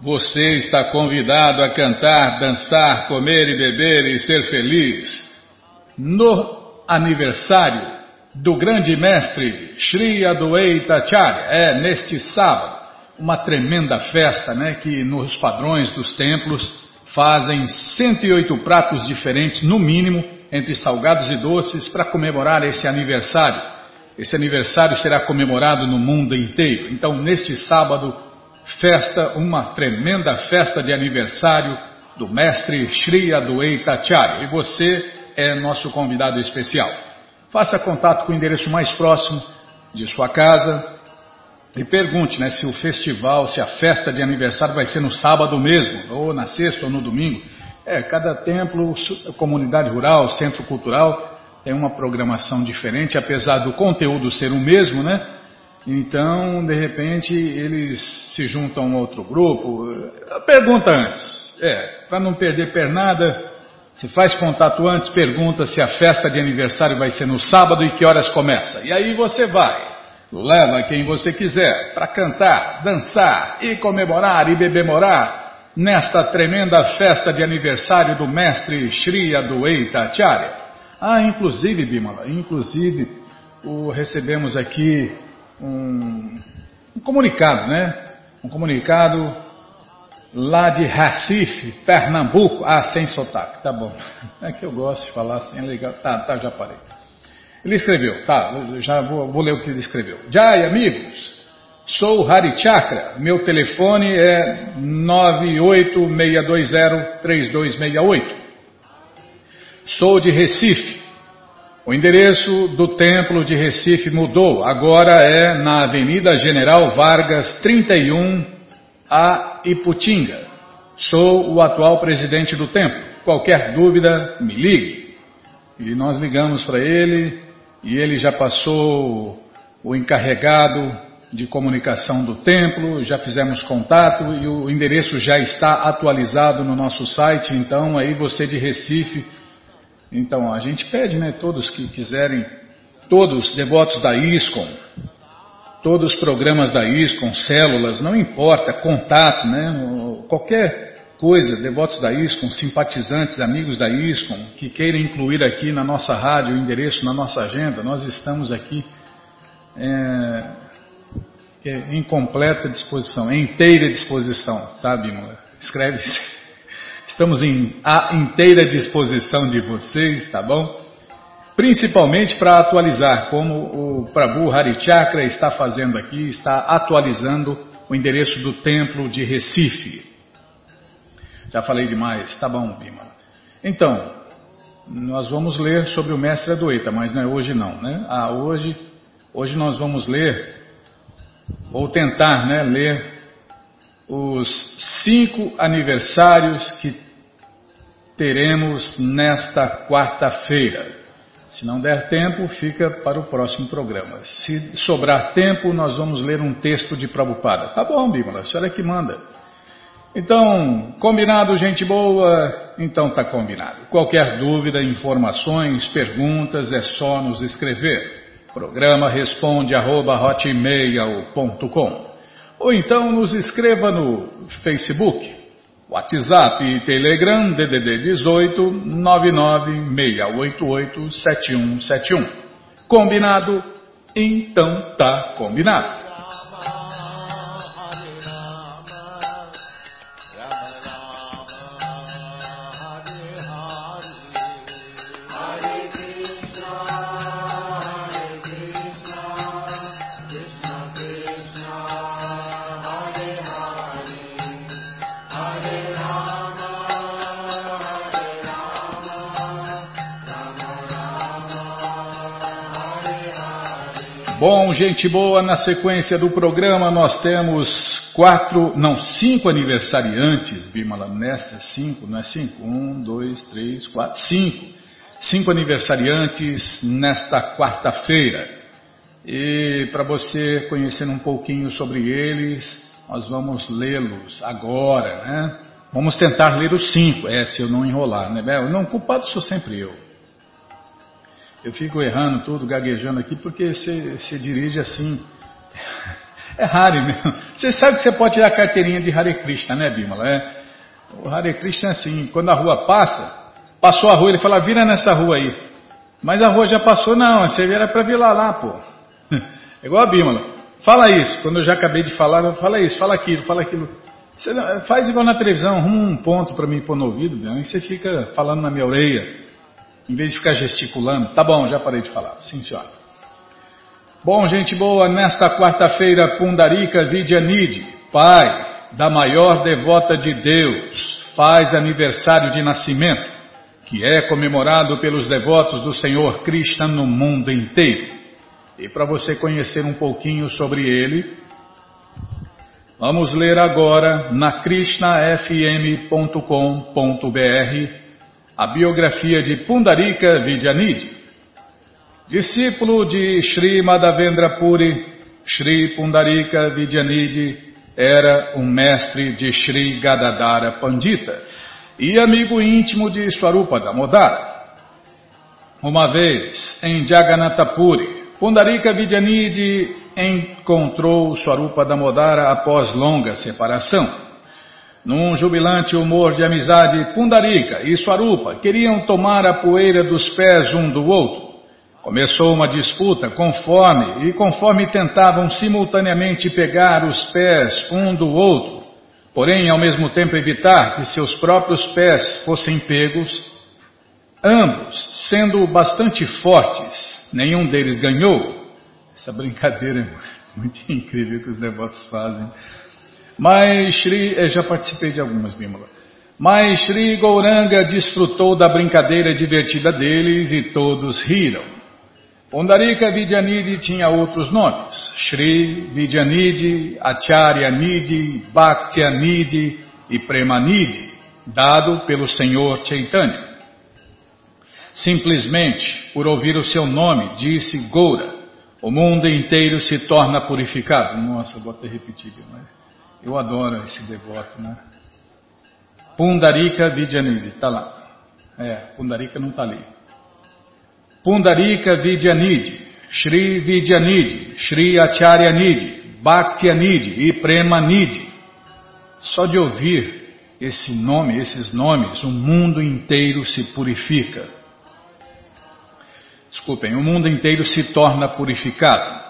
Você está convidado a cantar, dançar, comer e beber e ser feliz no aniversário do grande mestre Sri Adwaita Acharya. É neste sábado, uma tremenda festa, né, que nos padrões dos templos fazem 108 pratos diferentes no mínimo entre salgados e doces para comemorar esse aniversário. Esse aniversário será comemorado no mundo inteiro. Então, neste sábado, festa, uma tremenda festa de aniversário do mestre Sri Adwaita Acharya. E você é nosso convidado especial. Faça contato com o endereço mais próximo de sua casa e pergunte né, se o festival, se a festa de aniversário vai ser no sábado mesmo, ou na sexta ou no domingo. É, cada templo, comunidade rural, centro cultural tem uma programação diferente, apesar do conteúdo ser o mesmo, né? Então, de repente, eles se juntam a outro grupo. Pergunta antes, é, para não perder pernada, se faz contato antes, pergunta se a festa de aniversário vai ser no sábado e que horas começa. E aí você vai, leva quem você quiser para cantar, dançar e comemorar e bebemorar nesta tremenda festa de aniversário do mestre Shri Adwaita Acharya. Ah, inclusive, Bimala, inclusive, o, recebemos aqui um, um, comunicado, né? Um comunicado lá de Recife, Pernambuco. Ah, sem sotaque, tá bom. É que eu gosto de falar assim, é legal. Tá, tá, já parei. Ele escreveu, tá, já vou, vou ler o que ele escreveu. Jai, amigos, sou Hari Chakra, meu telefone é 986203268. Sou de Recife. O endereço do templo de Recife mudou. Agora é na Avenida General Vargas 31, a Iputinga. Sou o atual presidente do templo. Qualquer dúvida, me ligue. E nós ligamos para ele e ele já passou o encarregado de comunicação do templo, já fizemos contato e o endereço já está atualizado no nosso site. Então, aí você de Recife então, a gente pede, né, todos que quiserem, todos devotos da ISCOM, todos os programas da ISCOM, células, não importa, contato, né, qualquer coisa, devotos da ISCOM, simpatizantes, amigos da ISCOM, que queiram incluir aqui na nossa rádio o endereço na nossa agenda, nós estamos aqui é, é, em completa disposição, em inteira disposição, sabe, Escreve-se. Estamos em, à inteira disposição de vocês, tá bom? Principalmente para atualizar, como o Prabhu Harichakra está fazendo aqui, está atualizando o endereço do templo de Recife. Já falei demais, tá bom, Bima. Então, nós vamos ler sobre o mestre Adoita, mas não é hoje não, né? Ah, hoje, hoje nós vamos ler, ou tentar, né, ler os cinco aniversários que teremos nesta quarta-feira. Se não der tempo, fica para o próximo programa. Se sobrar tempo, nós vamos ler um texto de Prabhupada. Tá bom, Bímola, a senhora é que manda. Então, combinado, gente boa? Então tá combinado. Qualquer dúvida, informações, perguntas, é só nos escrever. Programa responde arroba hotmail.com ou então nos escreva no Facebook, WhatsApp e Telegram DDD 18 99688 7171. Combinado? Então tá combinado. Gente boa, na sequência do programa nós temos quatro, não, cinco aniversariantes, Bimala, nesta cinco, não é cinco? Um, dois, três, quatro, cinco. Cinco aniversariantes nesta quarta-feira. E para você conhecer um pouquinho sobre eles, nós vamos lê-los agora, né? Vamos tentar ler os cinco, é, se eu não enrolar, né? Não, culpado sou sempre eu. Eu fico errando tudo, gaguejando aqui, porque você dirige assim. É Hare mesmo. Você sabe que você pode tirar a carteirinha de Hare Krishna, né, Bimala? É. O Hare Krishna é assim, quando a rua passa, passou a rua, ele fala, vira nessa rua aí. Mas a rua já passou, não, você vira para virar lá, pô. É igual a Bimala. Fala isso, quando eu já acabei de falar, fala isso, fala aquilo, fala aquilo. Você faz igual na televisão, arruma um ponto para mim pôr no ouvido, e você fica falando na minha orelha, em vez de ficar gesticulando. Tá bom, já parei de falar. Sim, senhora. Bom, gente boa, nesta quarta-feira, Pundarika Vidyanidhi, pai da maior devota de Deus, faz aniversário de nascimento, que é comemorado pelos devotos do Senhor Krishna no mundo inteiro. E para você conhecer um pouquinho sobre ele, vamos ler agora na krishnafm.com.br a biografia de Pundarika Vidyanidhi. Discípulo de Sri Madhavendra Puri, Sri Pundarika Vidyanidhi era um mestre de Sri Gadadara Pandita e amigo íntimo de Swarupa Damodara. Uma vez, em Jagannatapuri, Pundarika Vidyanidhi encontrou Swarupa Damodara após longa separação. Num jubilante humor de amizade, Pundarika e Swarupa queriam tomar a poeira dos pés um do outro. Começou uma disputa conforme e conforme tentavam simultaneamente pegar os pés um do outro, porém ao mesmo tempo evitar que seus próprios pés fossem pegos, ambos sendo bastante fortes, nenhum deles ganhou. Essa brincadeira é muito incrível que os devotos fazem. Mas Shri, eu já participei de algumas, Bimala. Mas Shri Gouranga desfrutou da brincadeira divertida deles e todos riram. Pundarika Vidyanidhi tinha outros nomes, Shri Vidyanidhi, Acharya Nidhi, Bhaktya Nidhi e Premanidhi, dado pelo Senhor Chaitanya. Simplesmente por ouvir o seu nome, disse Goura, o mundo inteiro se torna purificado. Nossa, vou até repetir, né? Eu adoro esse devoto, né? Pundarika Vidyanidhi, está lá. É, Pundarika não está ali. Pundarika Vidyanidhi, Shri Vidyanidhi, Shri Acharyanidhi, Bhaktyanidhi e Premanidhi. Só de ouvir esse nome, esses nomes, o mundo inteiro se purifica. Desculpem, o mundo inteiro se torna purificado.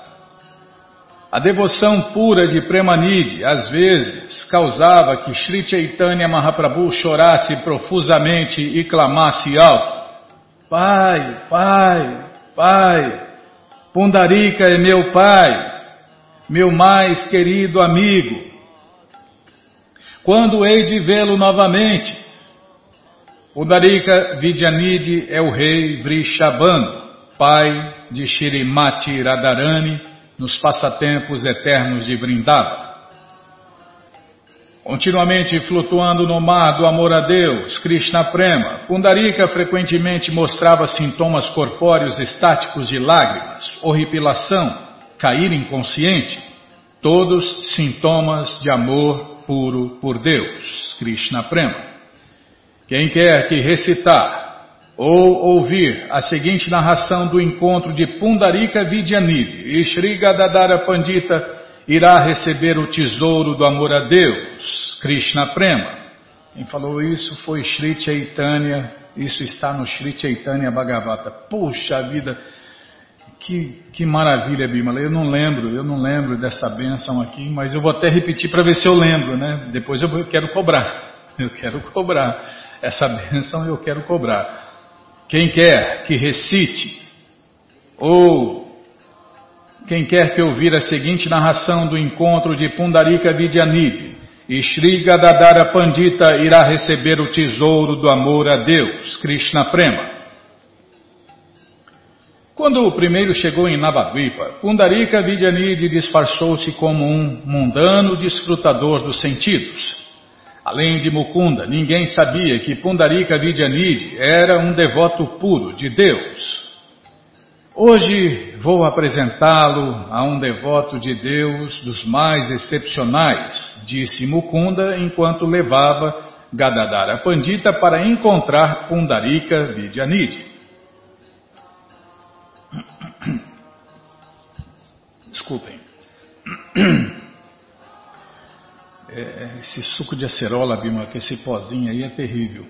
A devoção pura de Premanidhi às vezes causava que Sri Chaitanya Mahaprabhu chorasse profusamente e clamasse alto. Pai, pai, pai, Pundarika é meu pai, meu mais querido amigo. Quando hei de vê-lo novamente? Pundarika Vidyanidhi é o rei Vrishabhanu, pai de Shirimati Radharani, nos passatempos eternos de Vrindavan. Continuamente flutuando no mar do amor a Deus, Krishna Prema, Pundarika frequentemente mostrava sintomas corpóreos estáticos de lágrimas, horripilação, cair inconsciente, todos sintomas de amor puro por Deus, Krishna Prema. Quem quer que recitar ou ouvir a seguinte narração do encontro de Pundarika Vidyanidhi e Sri Gadadara Pandita irá receber o tesouro do amor a Deus, Krishna Prema. Quem falou isso foi Sri Chaitanya, isso está no Sri Chaitanya Bhagavata. Puxa vida, que, que maravilha, Bimala. Eu não lembro, eu não lembro dessa benção aqui, mas eu vou até repetir para ver se eu lembro, né? Depois eu quero cobrar, eu quero cobrar. Essa benção eu quero cobrar. Quem quer que recite ou quem quer que ouvir a seguinte narração do encontro de Pundarika Vidyanidhi e Sri Gadadara Pandita irá receber o tesouro do amor a Deus, Krishna Prema. Quando o primeiro chegou em Navadvipa, Pundarika Vidyanidhi disfarçou-se como um mundano desfrutador dos sentidos. Além de Mukunda, ninguém sabia que Pundarika Vidyanidhi era um devoto puro de Deus. Hoje vou apresentá-lo a um devoto de Deus dos mais excepcionais, disse Mukunda enquanto levava Gadadara Pandita para encontrar Pundarika Vidyanidhi. Desculpem. É, esse suco de acerola, Bima, que esse pozinho aí é terrível.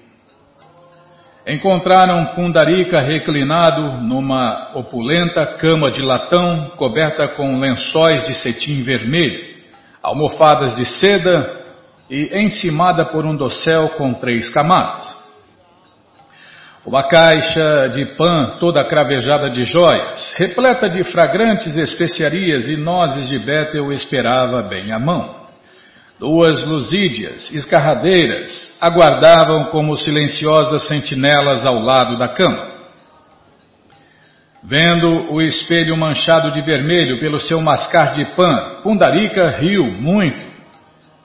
Encontraram Pundarika reclinado numa opulenta cama de latão coberta com lençóis de cetim vermelho, almofadas de seda e encimada por um dossel com três camadas. Uma caixa de pã toda cravejada de joias, repleta de fragrantes especiarias e nozes de Bétel esperava bem à mão. Duas lusídias, escarradeiras, aguardavam como silenciosas sentinelas ao lado da cama. Vendo o espelho manchado de vermelho pelo seu mascar de pã, Pundarika riu muito.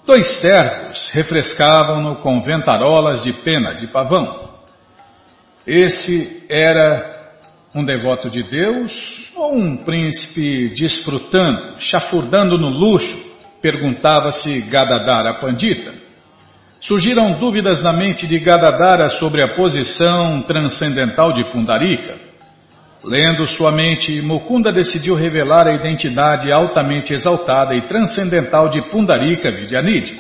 Dois servos refrescavam-no com ventarolas de pena de pavão. Esse era um devoto de Deus ou um príncipe desfrutando, chafurdando no luxo Perguntava-se Gadadara Pandita. Surgiram dúvidas na mente de Gadadara sobre a posição transcendental de Pundarika. Lendo sua mente, Mukunda decidiu revelar a identidade altamente exaltada e transcendental de Pundarika Vidyanidhi.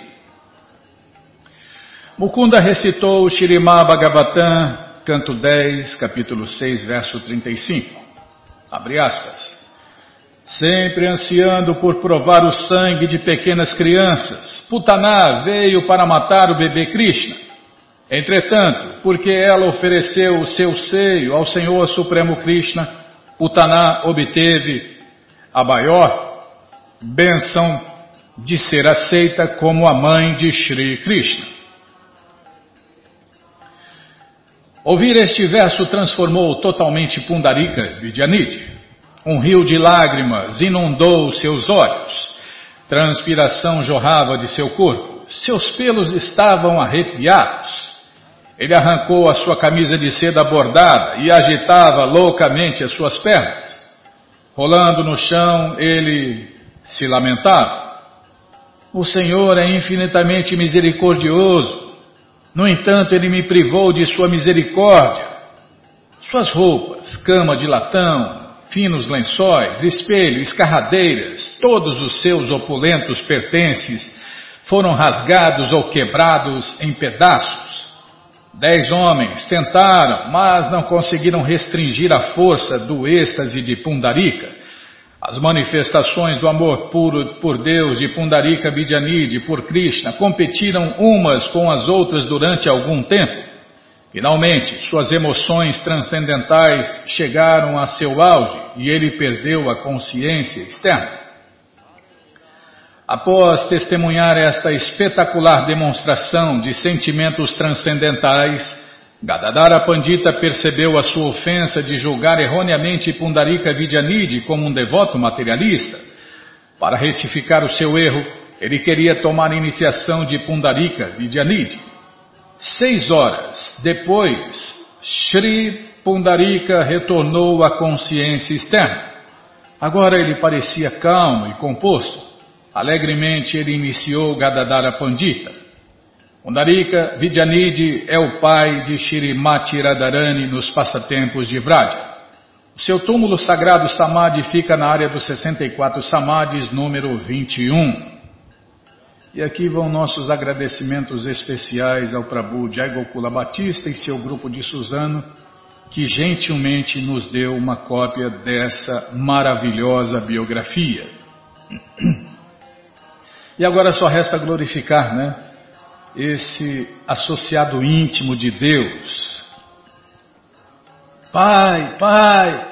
Mukunda recitou o Shirimá Bhagavatam, canto 10, capítulo 6, verso 35. Abre aspas sempre ansiando por provar o sangue de pequenas crianças. Putaná veio para matar o bebê Krishna. Entretanto, porque ela ofereceu o seu seio ao Senhor Supremo Krishna, Putaná obteve a maior benção de ser aceita como a mãe de Sri Krishna. Ouvir este verso transformou totalmente Pundarika Vidyanidhi. Um rio de lágrimas inundou seus olhos. Transpiração jorrava de seu corpo. Seus pelos estavam arrepiados. Ele arrancou a sua camisa de seda bordada e agitava loucamente as suas pernas. Rolando no chão, ele se lamentava. O Senhor é infinitamente misericordioso. No entanto, ele me privou de sua misericórdia. Suas roupas, cama de latão, finos lençóis, espelho, escarradeiras, todos os seus opulentos pertences foram rasgados ou quebrados em pedaços. Dez homens tentaram, mas não conseguiram restringir a força do êxtase de Pundarika. As manifestações do amor puro por Deus de Pundarika Vidyanidhi por Krishna competiram umas com as outras durante algum tempo. Finalmente, suas emoções transcendentais chegaram a seu auge e ele perdeu a consciência externa. Após testemunhar esta espetacular demonstração de sentimentos transcendentais, Gadadara Pandita percebeu a sua ofensa de julgar erroneamente Pundarika Vidyanidhi como um devoto materialista. Para retificar o seu erro, ele queria tomar iniciação de Pundarika Vidyanidhi. Seis horas depois, Sri Pundarika retornou à consciência externa. Agora ele parecia calmo e composto. Alegremente ele iniciou Gadadara Pandita. Pundarika Vidyanidhi é o pai de Shirimati Radharani nos passatempos de Vraja. O seu túmulo sagrado Samadhi fica na área dos 64 Samadhis, número 21. E aqui vão nossos agradecimentos especiais ao Prabhu Jai Gokula Batista e seu grupo de Suzano, que gentilmente nos deu uma cópia dessa maravilhosa biografia. E agora só resta glorificar, né? Esse associado íntimo de Deus. Pai, pai,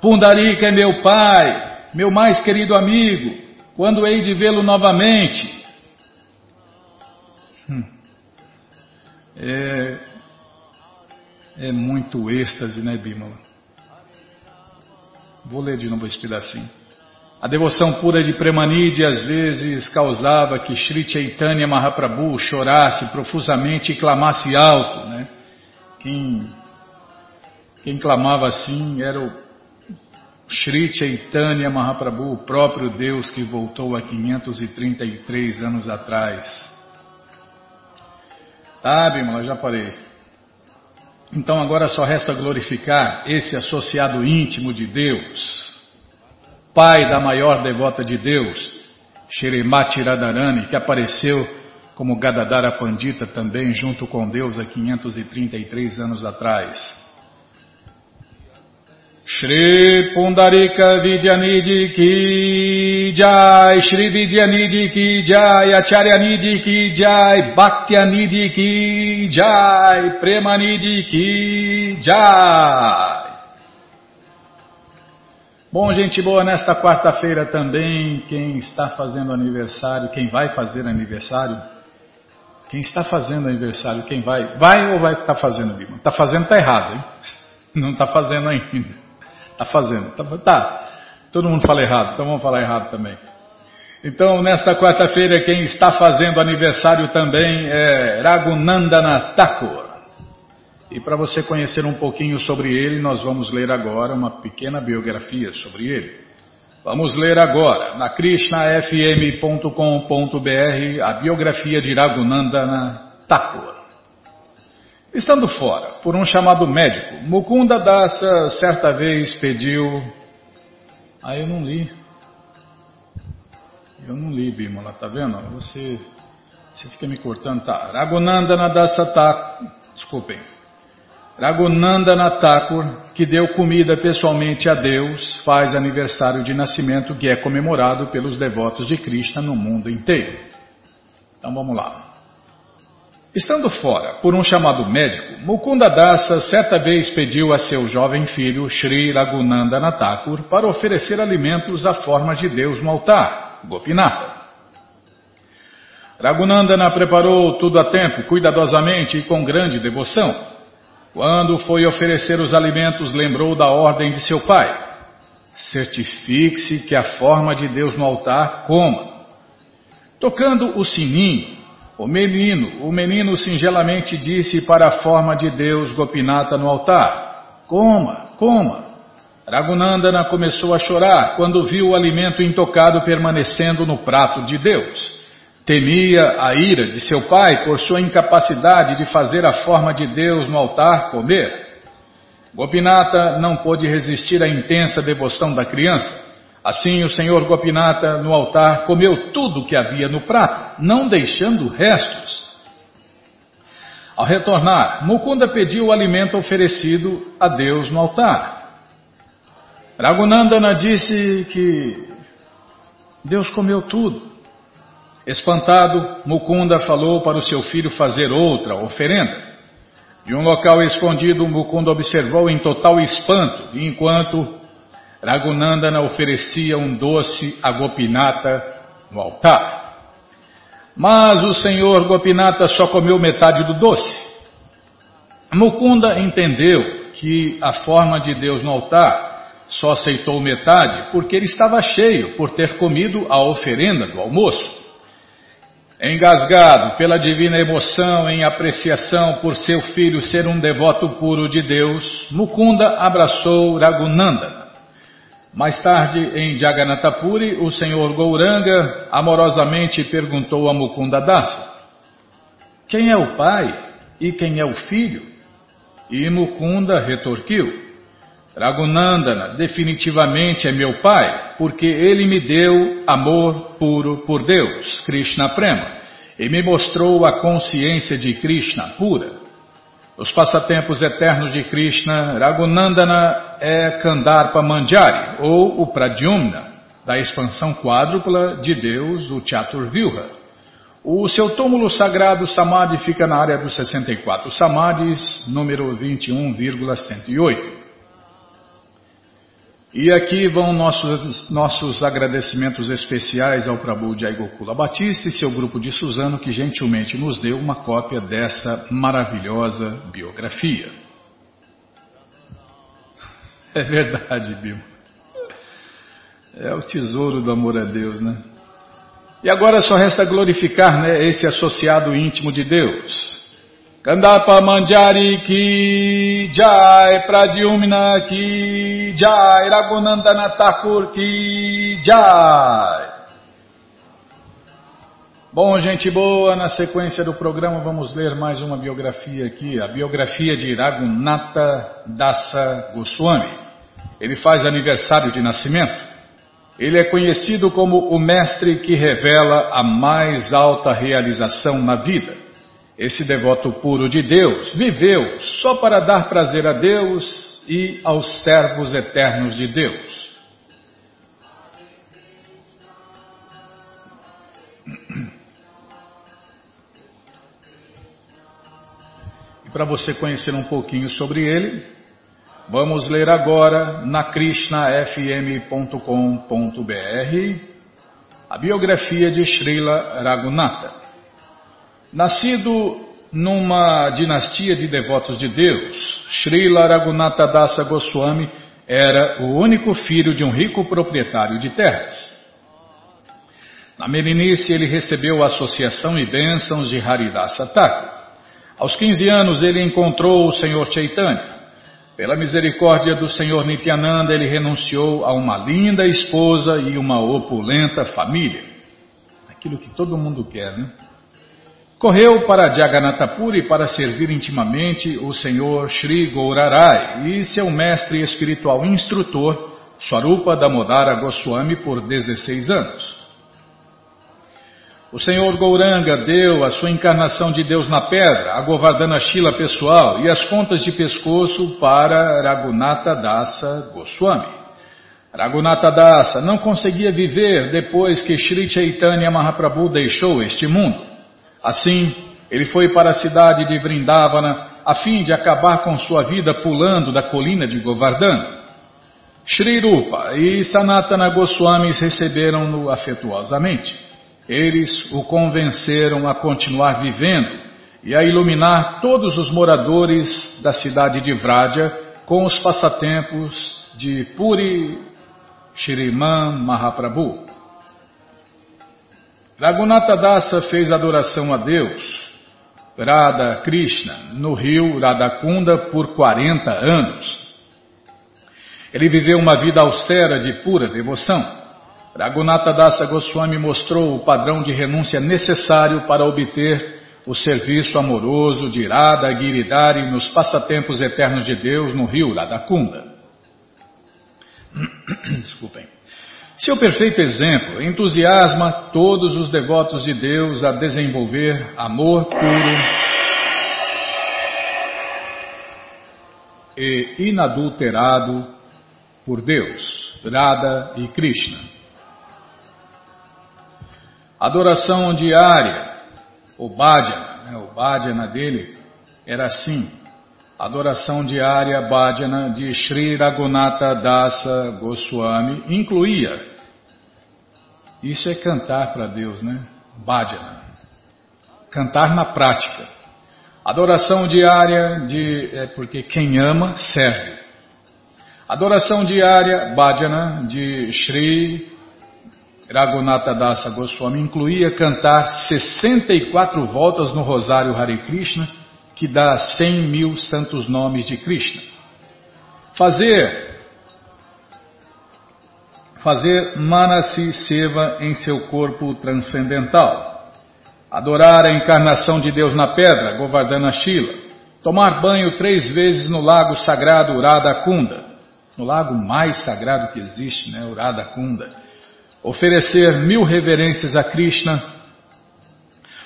Pundarika é meu pai, meu mais querido amigo. Quando hei de vê-lo novamente? Hum. É, é muito êxtase, né, Bimala? Vou ler de novo esse pedacinho. A devoção pura de Premanide às vezes causava que Sri Chaitanya Mahaprabhu chorasse profusamente e clamasse alto. Né? Quem, quem clamava assim era o Sri Chaitanya Mahaprabhu, o próprio Deus que voltou há 533 anos atrás. Tá, Bimala, já parei. Então agora só resta glorificar esse associado íntimo de Deus, pai da maior devota de Deus, Shrimati Radharani, que apareceu como Gadadara Pandita também junto com Deus há 533 anos atrás. Shri Pundarika Vidyanidhi Ki Jai, Shri Vidyanidhi Ki Jai, Acharyanidhi Ki Jai, Bhaktyanidhi Ki Jai, Premanidhi Ki Jai. Bom, gente boa, nesta quarta-feira também, quem está fazendo aniversário, quem vai fazer aniversário, quem está fazendo aniversário, quem vai, vai ou vai estar tá fazendo, Bima? Está fazendo, está errado, hein? Não está fazendo ainda. Está fazendo. Tá, tá, todo mundo fala errado, então vamos falar errado também. Então, nesta quarta-feira, quem está fazendo aniversário também é Raghunandana Thakur. E para você conhecer um pouquinho sobre ele, nós vamos ler agora uma pequena biografia sobre ele. Vamos ler agora, na krishnafm.com.br, a biografia de Raghunandana Thakur. Estando fora, por um chamado médico, Mukunda Dasa certa vez pediu. Ah, eu não li. Eu não li, Bimala, tá vendo? Você, você fica me cortando. Tá. Raghunandana Dasa Thakur. Desculpem. Raghunandana Thakur, que deu comida pessoalmente a Deus, faz aniversário de nascimento que é comemorado pelos devotos de Krishna no mundo inteiro. Então vamos lá. Estando fora por um chamado médico, Mukunda Dasa certa vez pediu a seu jovem filho Sri Raghunandana Thakur para oferecer alimentos à forma de Deus no altar, Gopinata. Raghunandana preparou tudo a tempo, cuidadosamente e com grande devoção. Quando foi oferecer os alimentos, lembrou da ordem de seu pai. Certifique-se que a forma de Deus no altar coma. Tocando o sininho, o menino, o menino singelamente disse para a forma de Deus Gopinata no altar: Coma, coma. Ragunandana começou a chorar quando viu o alimento intocado permanecendo no prato de Deus. Temia a ira de seu pai por sua incapacidade de fazer a forma de Deus no altar comer. Gopinata não pôde resistir à intensa devoção da criança Assim o senhor Gopinata no altar comeu tudo que havia no prato, não deixando restos. Ao retornar, Mukunda pediu o alimento oferecido a Deus no altar. Raghunandana disse que Deus comeu tudo. Espantado, Mukunda falou para o seu filho fazer outra oferenda. De um local escondido, Mukunda observou em total espanto, enquanto Raghunandana oferecia um doce a Gopinata no altar. Mas o senhor Gopinata só comeu metade do doce. Mukunda entendeu que a forma de Deus no altar só aceitou metade porque ele estava cheio por ter comido a oferenda do almoço. Engasgado pela divina emoção em apreciação por seu filho ser um devoto puro de Deus, Mukunda abraçou Raghunandana. Mais tarde, em Jagannatapuri, o senhor Gouranga amorosamente perguntou a Mukunda Dasa: Quem é o pai e quem é o filho? E Mukunda retorquiu: Raghunandana definitivamente é meu pai, porque ele me deu amor puro por Deus, Krishna Prema, e me mostrou a consciência de Krishna pura. Os passatempos eternos de Krishna, Raghunandana é Kandarpa Manjari, ou o Pradyumna, da expansão quádrupla de Deus, o Chaturvyuha. O seu túmulo sagrado Samadhi fica na área dos 64 Samadhis, número 21,108. E aqui vão nossos, nossos agradecimentos especiais ao Prabhu Jai Gokula Batista e seu grupo de Suzano que gentilmente nos deu uma cópia dessa maravilhosa biografia. É verdade, Bill. É o tesouro do amor a Deus, né? E agora só resta glorificar né, esse associado íntimo de Deus, Kandapa Manjari ki jai, Pradyumna ki jai, Raghunandana Thakur ki jai. Bom, gente boa, na sequência do programa vamos ler mais uma biografia aqui, a biografia de Raghunatha Dasa Goswami. Ele faz aniversário de nascimento. Ele é conhecido como o mestre que revela a mais alta realização na vida. Esse devoto puro de Deus viveu só para dar prazer a Deus e aos servos eternos de Deus. E para você conhecer um pouquinho sobre ele, Vamos ler agora na krishnafm.com.br a biografia de Srila Raghunatha. Nascido numa dinastia de devotos de Deus, Srila Raghunatha Dasa Goswami era o único filho de um rico proprietário de terras. Na meninice ele recebeu a associação e bênçãos de Haridasa Thakur. Aos 15 anos ele encontrou o Senhor Chaitanya pela misericórdia do Senhor Nityananda, ele renunciou a uma linda esposa e uma opulenta família. Aquilo que todo mundo quer, né? Correu para Jagannatapuri para servir intimamente o Senhor Sri Gaurarai e seu mestre espiritual instrutor, Swarupa Damodara Goswami, por 16 anos. O Senhor Gouranga deu a sua encarnação de Deus na pedra, a Govardhana Shila pessoal e as contas de pescoço para Raghunatha Dasa Goswami. Raghunatha Dasa não conseguia viver depois que Sri Chaitanya Mahaprabhu deixou este mundo. Assim, ele foi para a cidade de Vrindavana a fim de acabar com sua vida pulando da colina de Govardhana. Sri Rupa e Sanatana Goswamis receberam-no afetuosamente. Eles o convenceram a continuar vivendo e a iluminar todos os moradores da cidade de Vraja com os passatempos de Puri Shriman Mahaprabhu. Raghunatha Dasa fez adoração a Deus, Radha Krishna, no rio Radhakunda por 40 anos. Ele viveu uma vida austera de pura devoção. Raghunatha Dasa Goswami mostrou o padrão de renúncia necessário para obter o serviço amoroso de Radha Giridhari nos passatempos eternos de Deus no rio Radhakunda. Desculpem. Seu perfeito exemplo entusiasma todos os devotos de Deus a desenvolver amor puro e inadulterado por Deus, Radha e Krishna. Adoração diária, o bhajana, né, o bhajana dele era assim. Adoração diária bhajana de Sri Raghunatha Dasa Goswami incluía. Isso é cantar para Deus, né? Bhajana. Cantar na prática. Adoração diária de é porque quem ama serve. Adoração diária bhajana de Sri Raghunatha Dasa Goswami incluía cantar 64 voltas no Rosário Hare Krishna, que dá 100 mil santos nomes de Krishna. Fazer fazer Manasi Seva em seu corpo transcendental. Adorar a encarnação de Deus na pedra, Govardhana Shila. Tomar banho três vezes no lago sagrado Radha Kunda. No lago mais sagrado que existe, né, o Radha Kunda oferecer mil reverências a Krishna,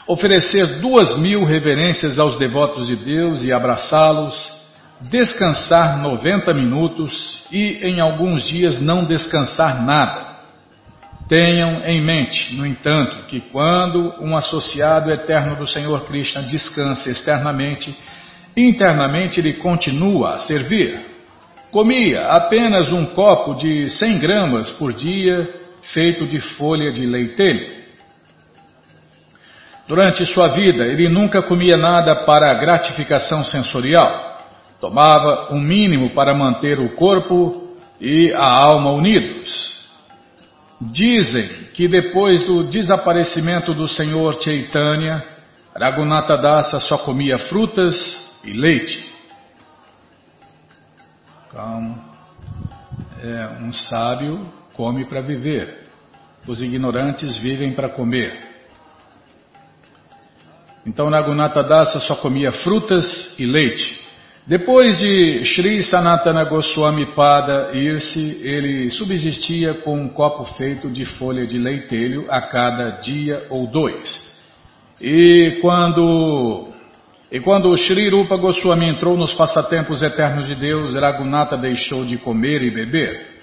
oferecer duas mil reverências aos devotos de Deus e abraçá-los, descansar 90 minutos e em alguns dias não descansar nada. Tenham em mente, no entanto, que quando um associado eterno do Senhor Krishna descansa externamente, internamente ele continua a servir. Comia apenas um copo de 100 gramas por dia feito de folha de leitelho. Durante sua vida, ele nunca comia nada para gratificação sensorial. Tomava o um mínimo para manter o corpo e a alma unidos. Dizem que depois do desaparecimento do Senhor Chaitanya, Raghunatha Dasa só comia frutas e leite. Calma. É, um sábio come para viver. Os ignorantes vivem para comer. Então Nagunata Dasa só comia frutas e leite. Depois de Sri Sanatana Goswami Pada ir-se, ele subsistia com um copo feito de folha de leitelho a cada dia ou dois. E quando e quando Sri Rupa Goswami entrou nos passatempos eternos de Deus, Raghunatha deixou de comer e beber.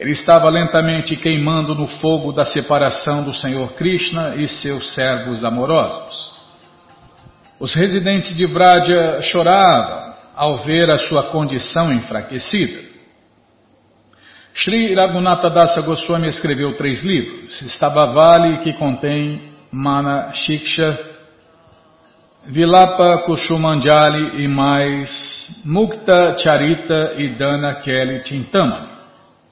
Ele estava lentamente queimando no fogo da separação do Senhor Krishna e seus servos amorosos. Os residentes de Vraja choravam ao ver a sua condição enfraquecida. Sri Raghunatha Dasa Goswami escreveu três livros. Vale, que contém Mana Shiksha, Vilapa Kushumanjali e mais Mukta Charita e Dana Kelly Tintamani.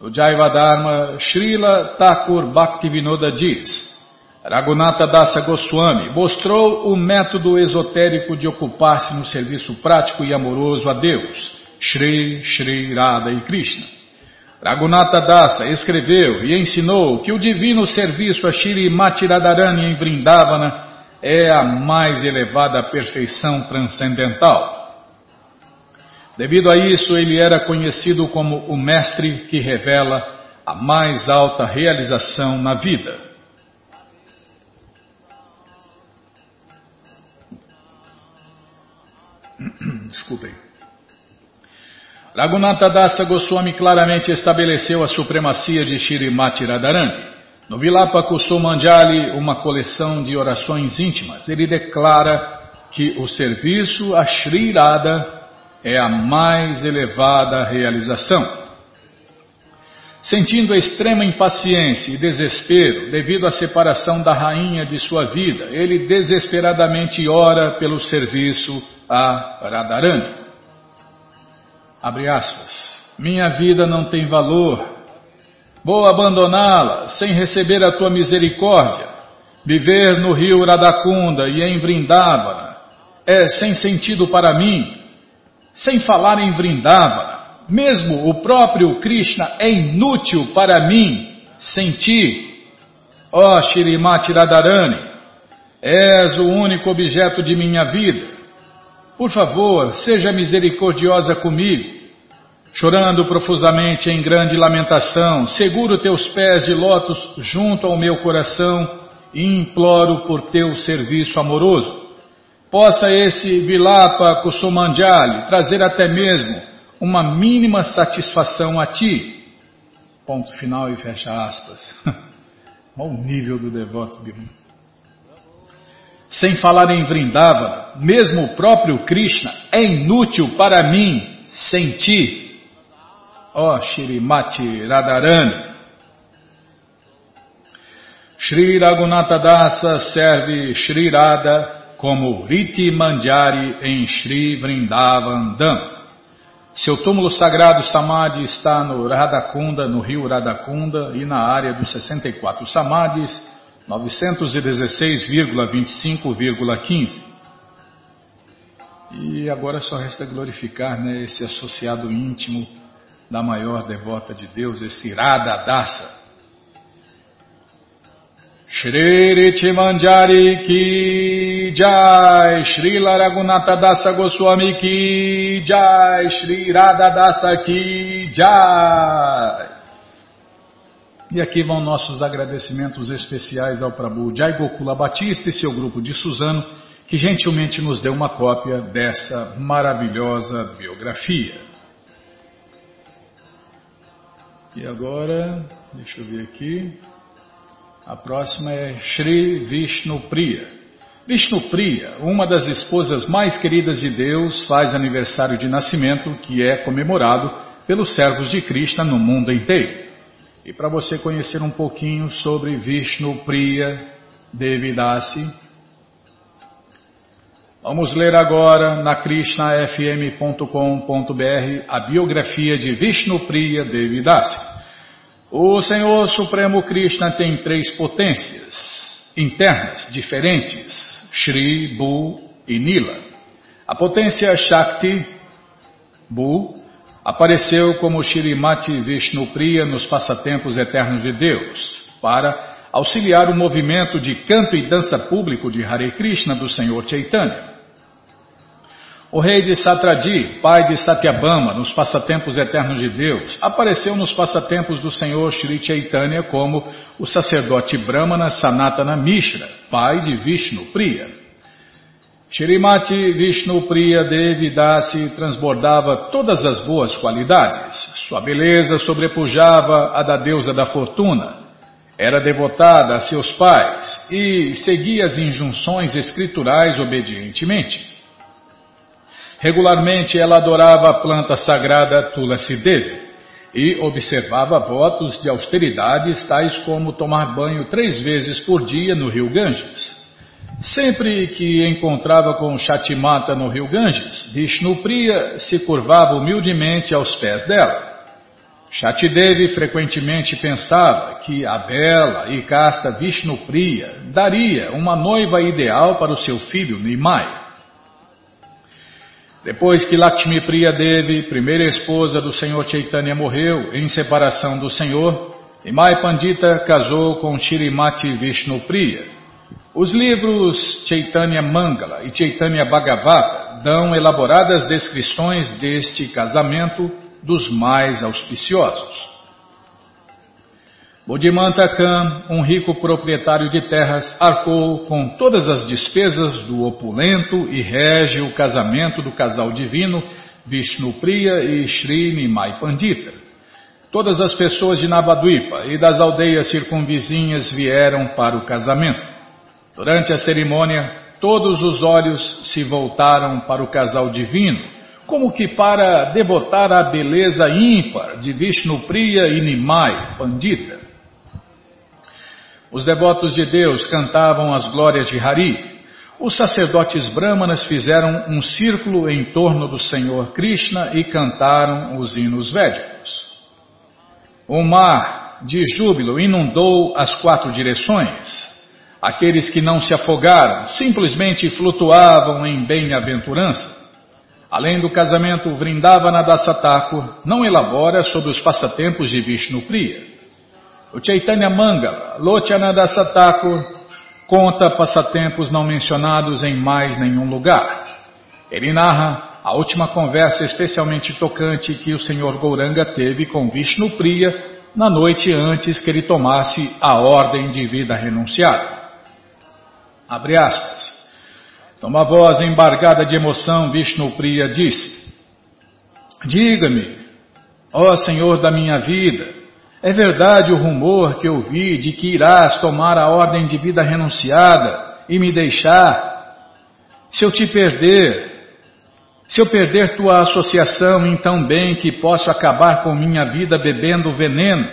O Jaivadharma Srila Thakur Bhaktivinoda diz, Raghunatha Dasa Goswami mostrou o método esotérico de ocupar-se no serviço prático e amoroso a Deus, Shri, Shri Radha e Krishna. Raghunatha Dasa escreveu e ensinou que o divino serviço a Shri Mati Radharani em Vrindavana é a mais elevada perfeição transcendental. Devido a isso, ele era conhecido como o mestre que revela a mais alta realização na vida. Desculpem. Raghunatha Dasa Goswami claramente estabeleceu a supremacia de Shirimati Radharani. No Vilapa Kusumanjali, uma coleção de orações íntimas, ele declara que o serviço a Shri Radha é a mais elevada realização. Sentindo extrema impaciência e desespero devido à separação da rainha de sua vida, ele desesperadamente ora pelo serviço a Radharani. Abre aspas. Minha vida não tem valor. Vou abandoná-la sem receber a tua misericórdia. Viver no rio Radakunda e em Vrindavana é sem sentido para mim sem falar em Vrindavana, mesmo o próprio Krishna é inútil para mim sem ti. Ó oh, Shirimati Radharani, és o único objeto de minha vida. Por favor, seja misericordiosa comigo. Chorando profusamente em grande lamentação, seguro teus pés de lótus junto ao meu coração e imploro por teu serviço amoroso. Possa esse Vilapa Kusumanjali trazer até mesmo uma mínima satisfação a ti. Ponto final e fecha aspas. Olha o nível do devoto Bhima. Sem falar em Vrindavana, mesmo o próprio Krishna é inútil para mim sem ti. Ó oh, Shrimati Radharani. Shri Raghunatha Dasa serve Shri Radha como Riti Manjari em Sri Vrindavan Dham. Seu túmulo sagrado Samadhi está no Radhakunda, no rio Radhakunda e na área dos 64 Samadhis, 916,25,15. E agora só resta glorificar né, esse associado íntimo da maior devota de Deus, esse Radha Dasa. Shri Manjari Ki Jai, Shri Raghunatha Dasa Goswami Ki Jai, Shri Radha Dasa Ki Jai. E aqui vão nossos agradecimentos especiais ao Prabhu Jai Gokula Batista e seu grupo de Suzano, que gentilmente nos deu uma cópia dessa maravilhosa biografia. E agora, deixa eu ver aqui. A próxima é Shri Vishnu Priya. Vishnupriya, uma das esposas mais queridas de Deus, faz aniversário de nascimento que é comemorado pelos servos de Krishna no mundo inteiro. E para você conhecer um pouquinho sobre Vishnupriya Devidasi, vamos ler agora na krishnafm.com.br a biografia de Vishnupriya Devidasi. O Senhor Supremo Krishna tem três potências internas diferentes Shri, Bu e Nila. A potência Shakti, Bu, apareceu como Shrimati Vishnupriya nos passatempos eternos de Deus, para auxiliar o movimento de canto e dança público de Hare Krishna do Senhor Chaitanya. O rei de Satradi, pai de Satyabama, nos passatempos eternos de Deus, apareceu nos passatempos do Senhor Sri Chaitanya como o sacerdote Brahmana Sanatana Mishra, pai de Vishnu Priya. Shrimati Vishnu Priya Devi Dasi transbordava todas as boas qualidades. Sua beleza sobrepujava a da deusa da fortuna. Era devotada a seus pais e seguia as injunções escriturais obedientemente. Regularmente ela adorava a planta sagrada Tulasi Devi e observava votos de austeridades tais como tomar banho três vezes por dia no rio Ganges. Sempre que encontrava com Shatimata no rio Ganges, Vishnupriya se curvava humildemente aos pés dela. Shatidevi frequentemente pensava que a bela e casta Vishnupriya daria uma noiva ideal para o seu filho Nimai. Depois que Lakshmi Priya Devi, primeira esposa do Senhor Chaitanya, morreu em separação do Senhor, Imai Pandita casou com Shirimati Vishnu Priya. Os livros Chaitanya Mangala e Chaitanya Bhagavata dão elaboradas descrições deste casamento dos mais auspiciosos. Bodhimanta Khan, um rico proprietário de terras, arcou com todas as despesas do opulento e rege o casamento do casal divino Vishnu Priya e Sri Nimai Pandita. Todas as pessoas de Navadvipa e das aldeias circunvizinhas vieram para o casamento. Durante a cerimônia, todos os olhos se voltaram para o casal divino, como que para devotar a beleza ímpar de Vishnu Priya e Nimai Pandita. Os devotos de Deus cantavam as glórias de Hari. Os sacerdotes brahmanas fizeram um círculo em torno do Senhor Krishna e cantaram os hinos védicos. O mar de júbilo inundou as quatro direções. Aqueles que não se afogaram simplesmente flutuavam em bem-aventurança. Além do casamento, Vrindavana Dasatakur não elabora sobre os passatempos de Vishnu Priya. O Chaitanya Mangala, Lochananda Thakur, conta passatempos não mencionados em mais nenhum lugar. Ele narra a última conversa especialmente tocante que o Senhor Gouranga teve com Vishnu Priya na noite antes que ele tomasse a ordem de vida renunciada. Abre aspas. Numa voz embargada de emoção, Vishnu Priya disse: Diga-me, ó Senhor da minha vida, é verdade o rumor que ouvi de que irás tomar a ordem de vida renunciada e me deixar? Se eu te perder, se eu perder tua associação, então bem que posso acabar com minha vida bebendo veneno?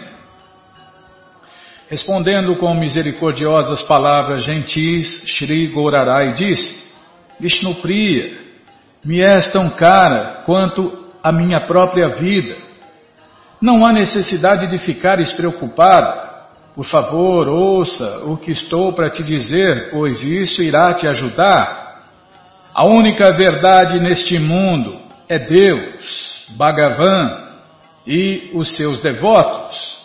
Respondendo com misericordiosas palavras gentis, Shri Gorarai disse: Vishnupriya, me és tão cara quanto a minha própria vida. Não há necessidade de ficares preocupada. Por favor, ouça o que estou para te dizer, pois isso irá te ajudar. A única verdade neste mundo é Deus, Bhagavan e os seus devotos.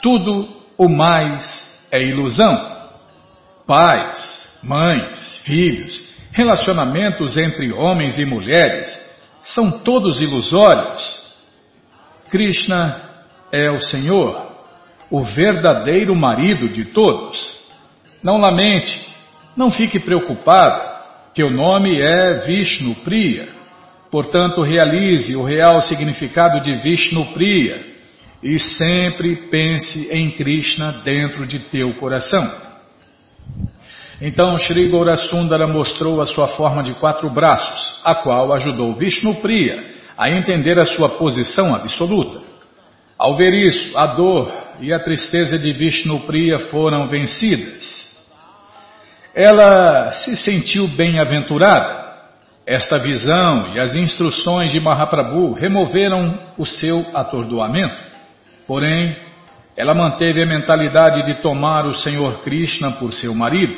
Tudo o mais é ilusão. Pais, mães, filhos, relacionamentos entre homens e mulheres são todos ilusórios. Krishna é o Senhor, o verdadeiro marido de todos. Não lamente, não fique preocupado, teu nome é Vishnu Priya. Portanto, realize o real significado de Vishnu Priya e sempre pense em Krishna dentro de teu coração. Então Shri Gaurasundara mostrou a sua forma de quatro braços, a qual ajudou Vishnu Priya a entender a sua posição absoluta. Ao ver isso, a dor e a tristeza de Vishnu Priya foram vencidas. Ela se sentiu bem-aventurada. Esta visão e as instruções de Mahaprabhu removeram o seu atordoamento. Porém, ela manteve a mentalidade de tomar o Senhor Krishna por seu marido.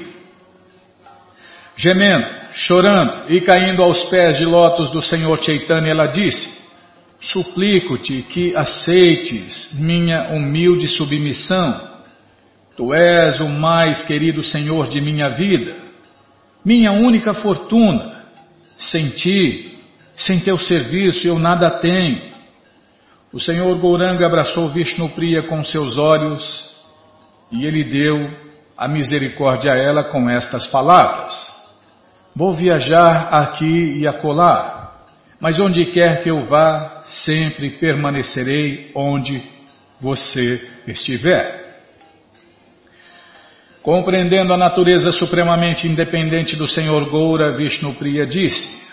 Gemendo, chorando e caindo aos pés de lótus do Senhor Chaitanya, ela disse: Suplico-te que aceites minha humilde submissão. Tu és o mais querido Senhor de minha vida, minha única fortuna. Sem ti, Sem teu serviço eu nada tenho. O Senhor Gouranga abraçou Vishnu Priya com seus olhos e ele deu a misericórdia a ela com estas palavras: Vou viajar aqui e acolá, mas onde quer que eu vá, sempre permanecerei onde você estiver. Compreendendo a natureza supremamente independente do Senhor Goura, Vishnu Priya disse: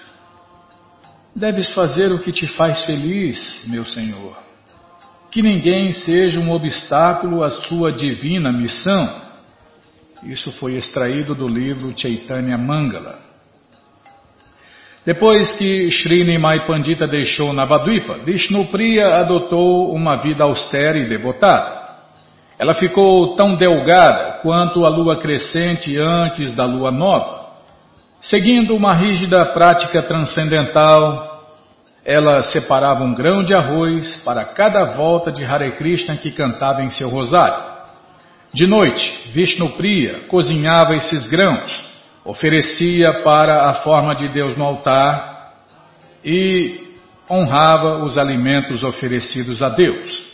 Deves fazer o que te faz feliz, meu Senhor. Que ninguém seja um obstáculo à sua divina missão. Isso foi extraído do livro Chaitanya Mangala. Depois que Srinimai Pandita deixou Navadvipa, Vishnupriya adotou uma vida austera e devotada. Ela ficou tão delgada quanto a lua crescente antes da lua nova. Seguindo uma rígida prática transcendental, ela separava um grão de arroz para cada volta de Hare Krishna que cantava em seu rosário. De noite, Vishnupriya cozinhava esses grãos, oferecia para a forma de Deus no altar e honrava os alimentos oferecidos a Deus.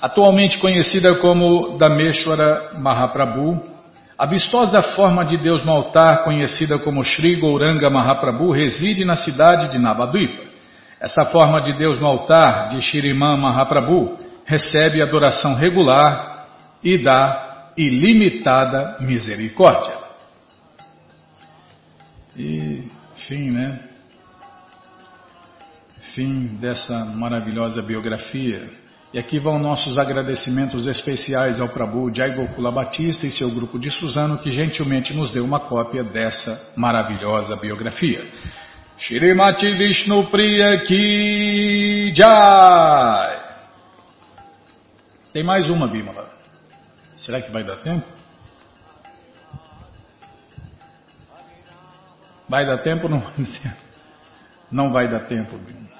Atualmente conhecida como Dameshwara Mahaprabhu, a vistosa forma de Deus no altar, conhecida como Sri Gauranga Mahaprabhu, reside na cidade de Navadvipa. Essa forma de Deus no altar de Shriman Mahaprabhu recebe adoração regular e dá ilimitada misericórdia. E fim, né? Fim dessa maravilhosa biografia. E aqui vão nossos agradecimentos especiais ao Prabhu Jai Gokula Batista e seu grupo de Suzano que gentilmente nos deu uma cópia dessa maravilhosa biografia. Shrimati Vishnu Priya Ki Jai. Tem mais uma, Bimala. Será que vai dar tempo? Vai dar tempo ou não vai dar tempo? Não vai dar tempo, Bimala.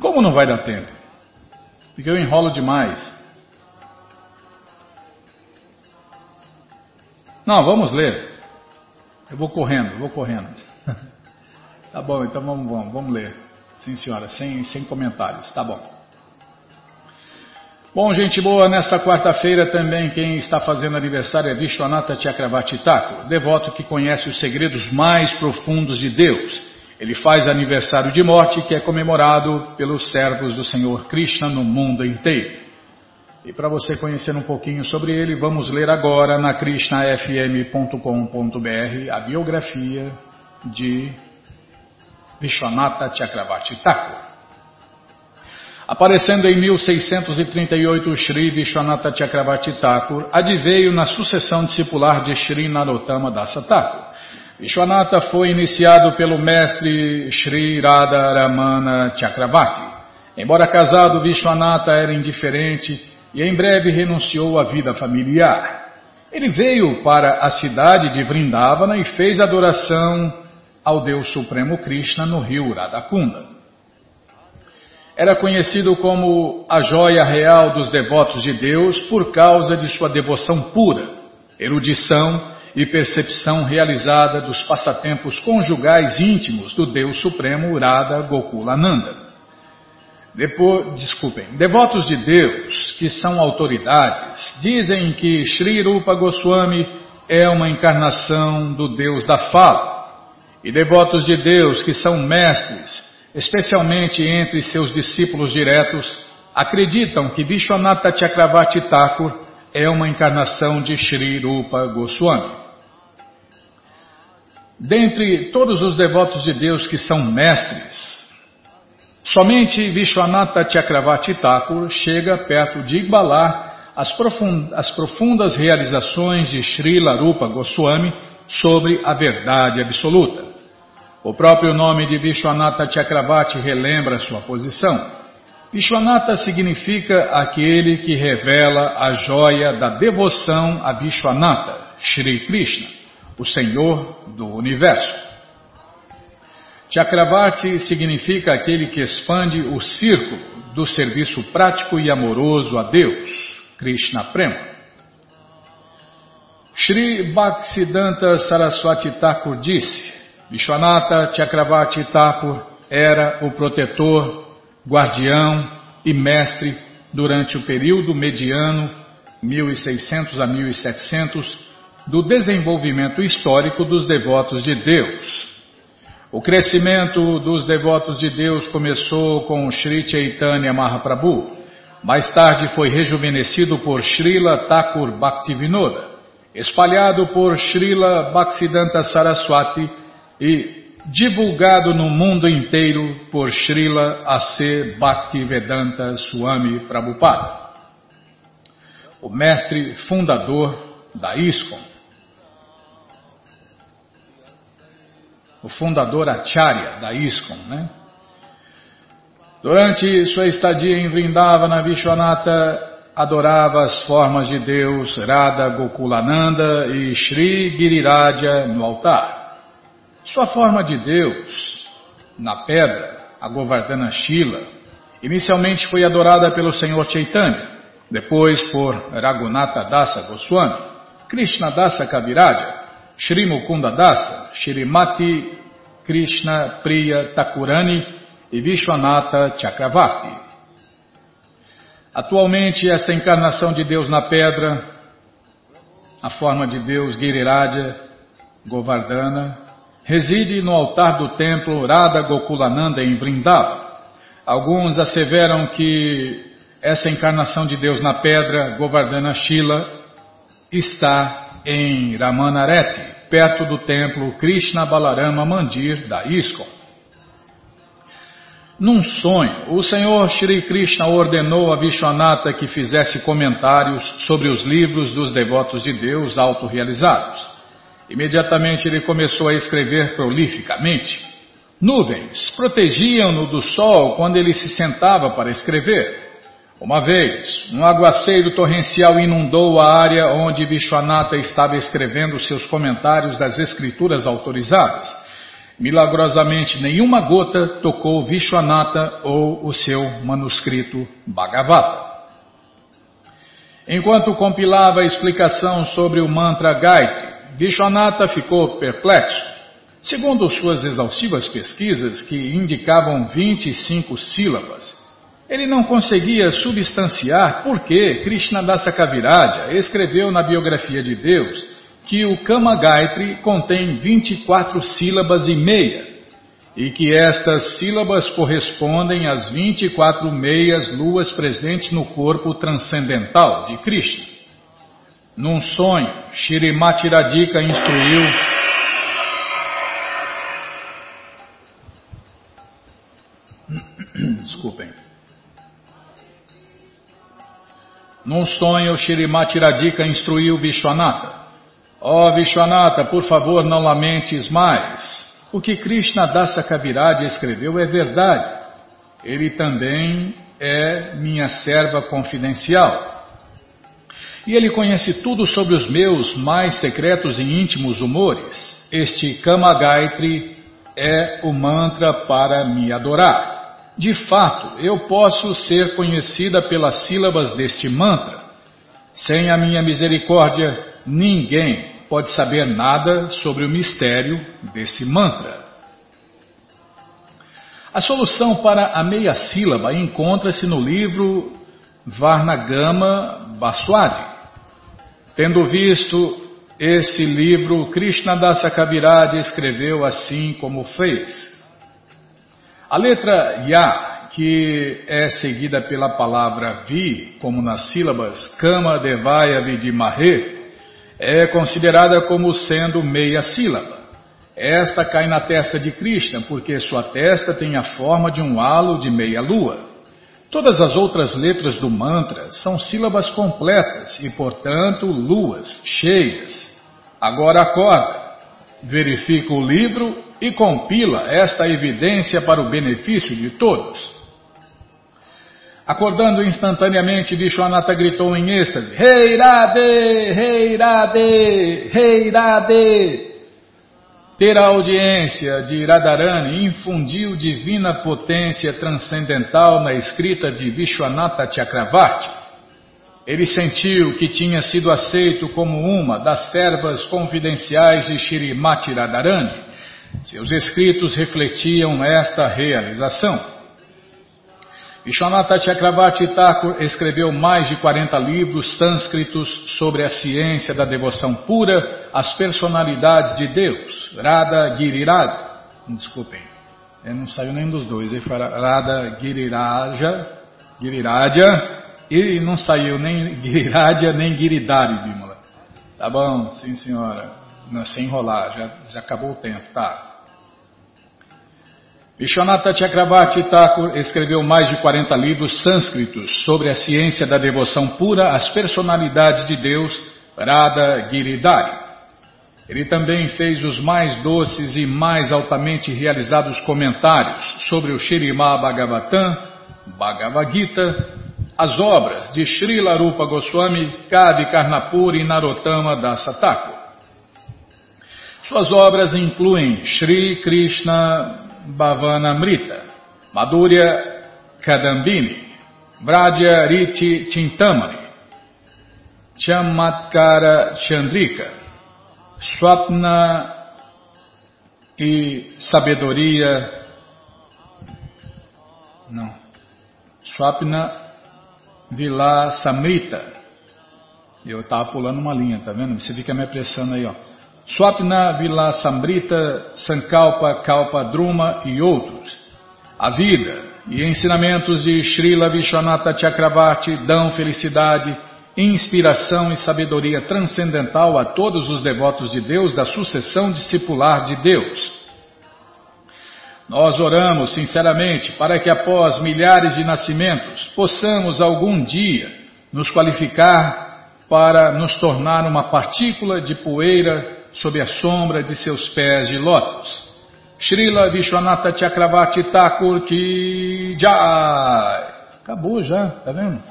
Como não vai dar tempo? Porque eu enrolo demais. Não, vamos ler. Eu vou correndo, vou correndo. tá bom, então vamos, vamos, vamos ler. Sim, senhora, sem, sem comentários. Tá bom. Bom, gente boa, nesta quarta-feira também quem está fazendo aniversário é Vishwanatha Chakravarti Thakur, devoto que conhece os segredos mais profundos de Deus ele faz aniversário de morte que é comemorado pelos servos do Senhor Krishna no mundo inteiro. E para você conhecer um pouquinho sobre ele, vamos ler agora na krishnafm.com.br a biografia de Vishwanatha Chakravarti Thakur. Aparecendo em 1638, Sri Vishwanatha Chakravarti Thakur adveio na sucessão discipular de Sri Narottama Dasa Thakur. Vishwanatha foi iniciado pelo mestre Sri Radha Ramana Chakravarti. Embora casado, Vishwanatha era indiferente e em breve renunciou à vida familiar. Ele veio para a cidade de Vrindavana e fez adoração ao Deus Supremo Krishna no rio Radhakunda. Era conhecido como a joia real dos devotos de Deus por causa de sua devoção pura, erudição e percepção realizada dos passatempos conjugais íntimos do Deus Supremo Urada Gokulananda. Depois, desculpem, devotos de Deus, que são autoridades, dizem que Sri Rupa Goswami é uma encarnação do Deus da fala. E devotos de Deus, que são mestres, especialmente entre seus discípulos diretos, acreditam que Vishwanatha Chakravarti Thakur é uma encarnação de Sri Rupa Goswami. Dentre todos os devotos de Deus que são mestres, somente Vishwanatha Chakravarti Thakur chega perto de igualar as, as profundas realizações de Srila Rupa Goswami sobre a verdade absoluta. O próprio nome de Vishwanatha Chakravarti relembra sua posição. Vishwanatha significa aquele que revela a joia da devoção a Vishwanatha, Shri Krishna o Senhor do Universo. Chakravarti significa aquele que expande o círculo do serviço prático e amoroso a Deus, Krishna Prema. Shri Bhaktisiddhanta Saraswati Thakur disse, Vishwanatha Chakravarti Thakur era o protetor, guardião e mestre durante o período mediano 1600 a 1700 do desenvolvimento histórico dos devotos de Deus. O crescimento dos devotos de Deus começou com Sri Chaitanya Mahaprabhu. Mais tarde foi rejuvenescido por Srila Thakur Bhaktivinoda, espalhado por Srila Bhaktisiddhanta Saraswati e divulgado no mundo inteiro por Srila A.C. Bhaktivedanta Swami Prabhupada, o mestre fundador da ISKCON. O fundador Acharya da ISKCON, né? Durante sua estadia em Vrindavana, Vishwanatha adorava as formas de Deus Radha Gokulananda e Sri Giriraja no altar. Sua forma de Deus, na pedra, a Govardhana Shila, inicialmente foi adorada pelo Senhor Chaitanya, depois por Raghunatha Dasa Goswami, Krishna Dasa Kaviraja, Shri Mukunda Dasa, Shrimati Krishna Priya Thakurani e Vishwanatha Chakravarti. Atualmente, essa encarnação de Deus na pedra, a forma de Deus Giriraja Govardhana, reside no altar do templo Radha Gokulananda em Vrindavan. Alguns asseveram que essa encarnação de Deus na pedra, Govardhana Shila, está em Ramanareti, perto do templo Krishna Balarama Mandir da ISKCON. Num sonho, o Senhor Shri Krishna ordenou a Vishwanatha que fizesse comentários sobre os livros dos devotos de Deus autorrealizados. Imediatamente ele começou a escrever prolificamente. Nuvens protegiam-no do sol quando ele se sentava para escrever. Uma vez, um aguaceiro torrencial inundou a área onde Vishwanatha estava escrevendo seus comentários das escrituras autorizadas. Milagrosamente, nenhuma gota tocou Vishwanatha ou o seu manuscrito Bhagavata. Enquanto compilava a explicação sobre o mantra Gayatri, Vishwanatha ficou perplexo. Segundo suas exaustivas pesquisas, que indicavam 25 sílabas, ele não conseguia substanciar por que Krishnadasa Kaviraja escreveu na biografia de Deus que o Kama Gayatri contém 24 sílabas e meia e que estas sílabas correspondem às 24 meias luas presentes no corpo transcendental de Krishna. Num sonho, Shrimati Radhika instruiu Desculpem. Num sonho, Shirimati Radhika instruiu Vishwanatha. Ó oh, Vishwanatha, por favor, não lamentes mais. O que Krishna Dasa Kaviraj escreveu é verdade. Ele também é minha serva confidencial. E ele conhece tudo sobre os meus mais secretos e íntimos humores. Este Kama Gaitri é o mantra para me adorar. De fato, eu posso ser conhecida pelas sílabas deste mantra. Sem a minha misericórdia, ninguém pode saber nada sobre o mistério desse mantra. A solução para a meia sílaba encontra-se no livro Varnagama Baswadi. Tendo visto esse livro, Krishna Dasa Kaviraj escreveu assim como fez. A letra Ya, que é seguida pela palavra Vi, como nas sílabas Kama Devaya Vidimahe, é considerada como sendo meia sílaba. Esta cai na testa de Krishna porque sua testa tem a forma de um halo de meia lua. Todas as outras letras do mantra são sílabas completas e, portanto, luas cheias. Agora acorda, verifica o livro e compila esta evidência para o benefício de todos. Acordando instantaneamente, Vishwanatha gritou em êxtase: Rei Radhe! Rei Radhe! Rei Radhe! Ter a audiência de Radharani infundiu divina potência transcendental na escrita de Vishwanatha Chakravarti. Ele sentiu que tinha sido aceito como uma das servas confidenciais de Shrimati Radharani Seus escritos refletiam esta realização. Vishwanatha Chakravarti Thakur escreveu mais de 40 livros sânscritos sobre a ciência da devoção pura às personalidades de Deus, Radha Giriraj. Desculpem, não saiu nenhum dos dois. Ele foi Radha Giriraja, Giriraja e não saiu nem Giriraja nem Giridhari, Bimala. Tá bom, sim senhora. Não, sem enrolar, já, já acabou o tempo, tá. Vishwanatha Chakravarti Thakur escreveu mais de 40 livros sânscritos sobre a ciência da devoção pura às personalidades de Deus, Radha Giridhari. Ele também fez os mais doces e mais altamente realizados comentários sobre o Shirimá Bhagavatam, Bhagavad Gita, as obras de Srila Rupa Goswami, Kavi Karnapur e Narottama Dasa Thakur. Suas obras incluem Sri Krishna Bhavanamrita, Madhurya Kadambini, Vradya Riti Chintamani, Chamatkara Chandrika, Swapna e Sabedoria. Não. Swapna Vila Samrita. Eu estava pulando uma linha, tá vendo? Você fica me apressando aí, ó. Swapna Vilasamrita, Sankalpa, Kalpa, Druma e outros. A vida e ensinamentos de Srila Vishwanatha Chakravarti dão felicidade, inspiração e sabedoria transcendental a todos os devotos de Deus da sucessão discipular de Deus. Nós oramos sinceramente para que após milhares de nascimentos possamos algum dia nos qualificar para nos tornar uma partícula de poeira sob a sombra de seus pés de lótus. Srila Vishwanatha Chakravarti Thakur Ki Jai. Acabou já, tá vendo?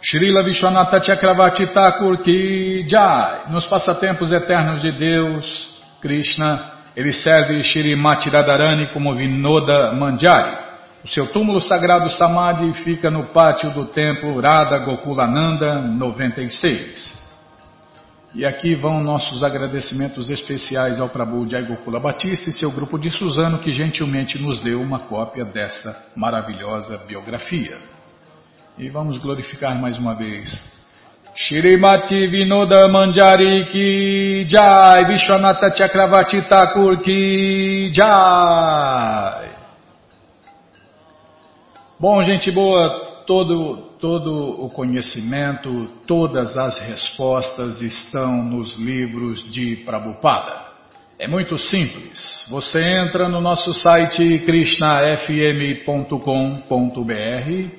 Srila Vishwanatha Chakravarti Thakur Ki Jai. Nos passatempos eternos de Deus, Krishna, ele serve Shrimati Radharani como Vinoda Manjari. O seu túmulo sagrado Samadhi fica no pátio do templo Radha Gokulananda 96. E aqui vão nossos agradecimentos especiais ao Prabhu Jai Gokula Batista e seu grupo de Suzano que gentilmente nos deu uma cópia dessa maravilhosa biografia. E vamos glorificar mais uma vez. Shrimati Vinoda Manjari Ki Jai Vishwanatha Chakravarti Thakur Ki Jai Bom, gente boa, todo, todo o conhecimento, todas as respostas estão nos livros de Prabhupada. É muito simples. Você entra no nosso site krishnafm.com.br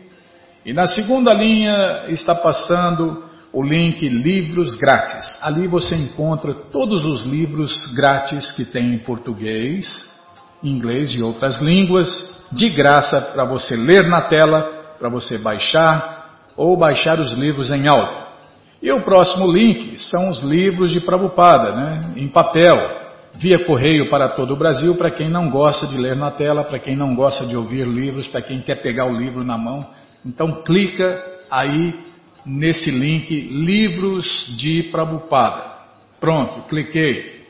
e na segunda linha está passando o link Livros Grátis. Ali você encontra todos os livros grátis que tem em português, inglês e outras línguas, de graça para você ler na tela para você baixar ou baixar os livros em áudio. E o próximo link são os livros de Prabupada, né, em papel, via correio para todo o Brasil, para quem não gosta de ler na tela, para quem não gosta de ouvir livros, para quem quer pegar o livro na mão. Então clica aí nesse link Livros de Prabupada. Pronto, cliquei.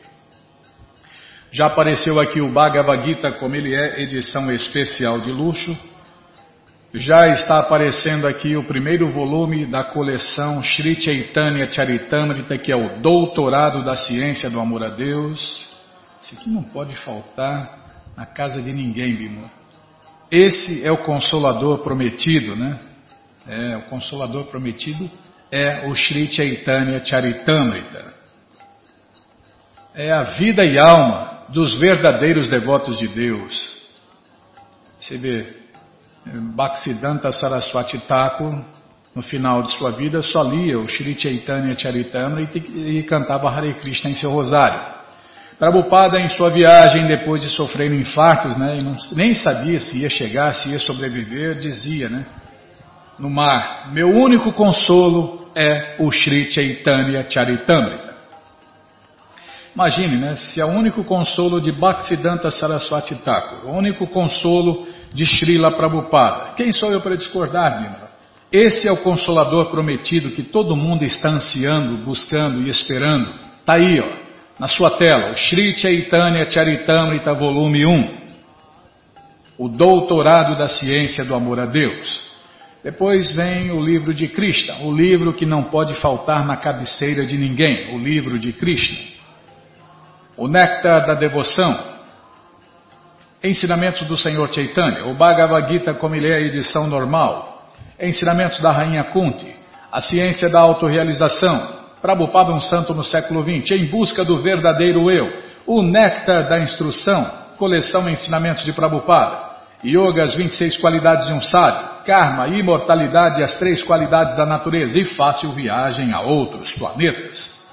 Já apareceu aqui o Bhagavad Gita como ele é, edição especial de luxo. Já está aparecendo aqui o primeiro volume da coleção Sri Chaitanya Charitamrita, que é o Doutorado da Ciência do Amor a Deus. Isso aqui não pode faltar na casa de ninguém, Bima. Esse é o Consolador Prometido, né? É, o Consolador Prometido é o Sri Chaitanya Charitamrita. É a vida e alma dos verdadeiros devotos de Deus. Você vê, Bhaktisiddhanta Saraswati Thakur, no final de sua vida, só lia o Sri Chaitanya Charitamrita e, cantava Hare Krishna em seu rosário. Prabhupada, em sua viagem, depois de sofrer infartos, né, não, nem sabia se ia chegar, se ia sobreviver, dizia, né, no mar, meu único consolo é o Sri Chaitanya Charitamrita. Imagine, né, se é o único consolo de Bhaktisiddhanta Saraswati Thakur, o único consolo de Srila Prabhupada. Quem sou eu para discordar, Bimala? Esse é o consolador prometido que todo mundo está ansiando, buscando e esperando. Está aí, ó. na sua tela, o Sri Chaitanya Charitamrita volume 1, o Doutorado da Ciência do Amor a Deus. Depois vem o livro de Krishna, o livro que não pode faltar na cabeceira de ninguém, o livro de Krishna. O Néctar da Devoção, Ensinamentos do Senhor Chaitanya, o Bhagavad Gita como ele é a edição normal, Ensinamentos da Rainha Kunti, a Ciência da Autorealização, Prabhupada um santo no século XX, em busca do verdadeiro eu, o néctar da instrução, coleção Ensinamentos de Prabhupada, Yoga, as 26 qualidades de um sábio, Karma, imortalidade as três qualidades da natureza. E fácil viagem a outros planetas.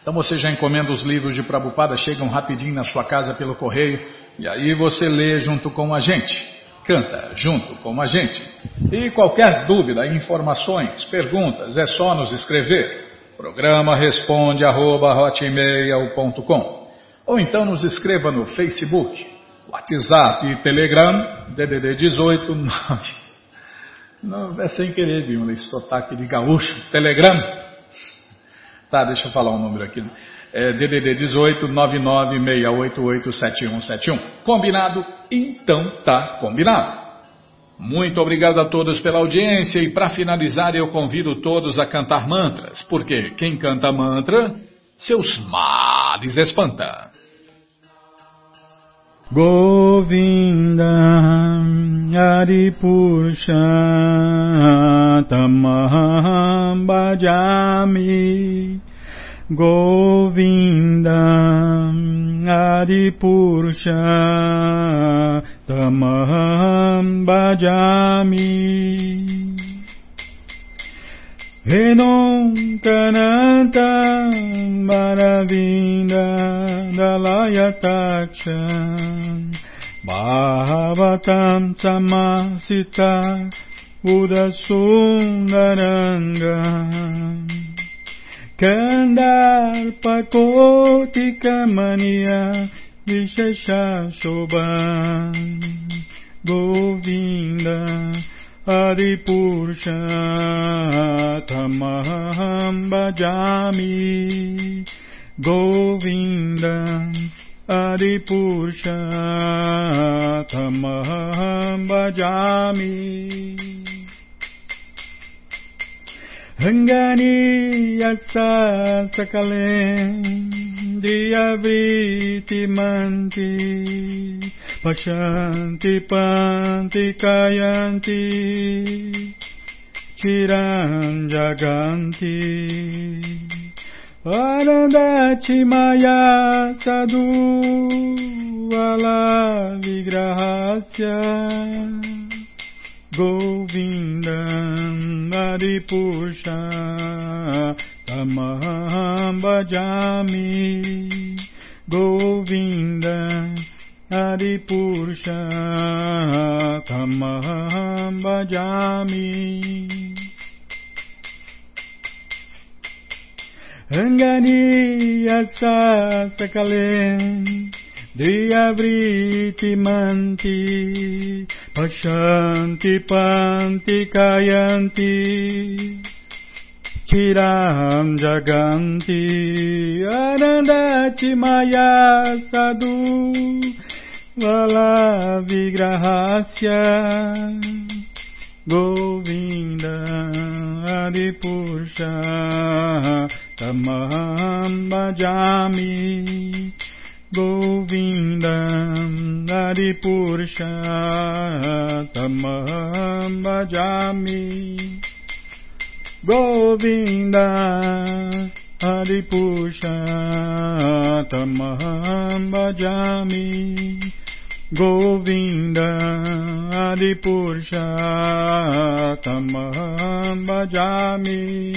Então você já encomenda os livros de Prabhupada, chegam rapidinho na sua casa pelo correio e aí você lê junto com a gente canta junto com a gente. E qualquer dúvida, informações, perguntas, é só nos escrever. Programa responde arroba, ou então nos escreva no Facebook, WhatsApp e Telegram, DDD 18 9. Não, é sem querer, viu? Esse sotaque de gaúcho. Telegram. Tá, deixa eu falar um número aqui é, DDD 18 996887171. Combinado? Então tá combinado. Muito obrigado a todos pela audiência e para finalizar eu convido todos a cantar mantras, porque quem canta mantra, seus males espanta. Govinda Adipurusha Tamaham Bhajami Govinda Adipurusha Tamaham Bhajami. Venom Kananta Maravinda Dalayataksha Bhavatam Samasita Kandarpa Kotika Mania Vishesha Shobha Govinda Adipurusha Tamaham Bhajami Govinda Adipurusha Tamaham Bhajami Rangani yasa sakalendriyavriti manti Pashanti panti kayanti Govindam Adipusha Tamaham Bhajami Govindam Adipusha Tamaham Angani Yasa Sakalem Diyavriti manti Pashanti panti kayanti Chiram jaganti Anandati maya sadhu Vala vigrahasya Govinda Adipusha Tamaham bhajami Govindam Adipurusha Tamam Bhajami Govinda Adipurusha Tamam Bhajami Govinda Adipurusha Tamam Bhajami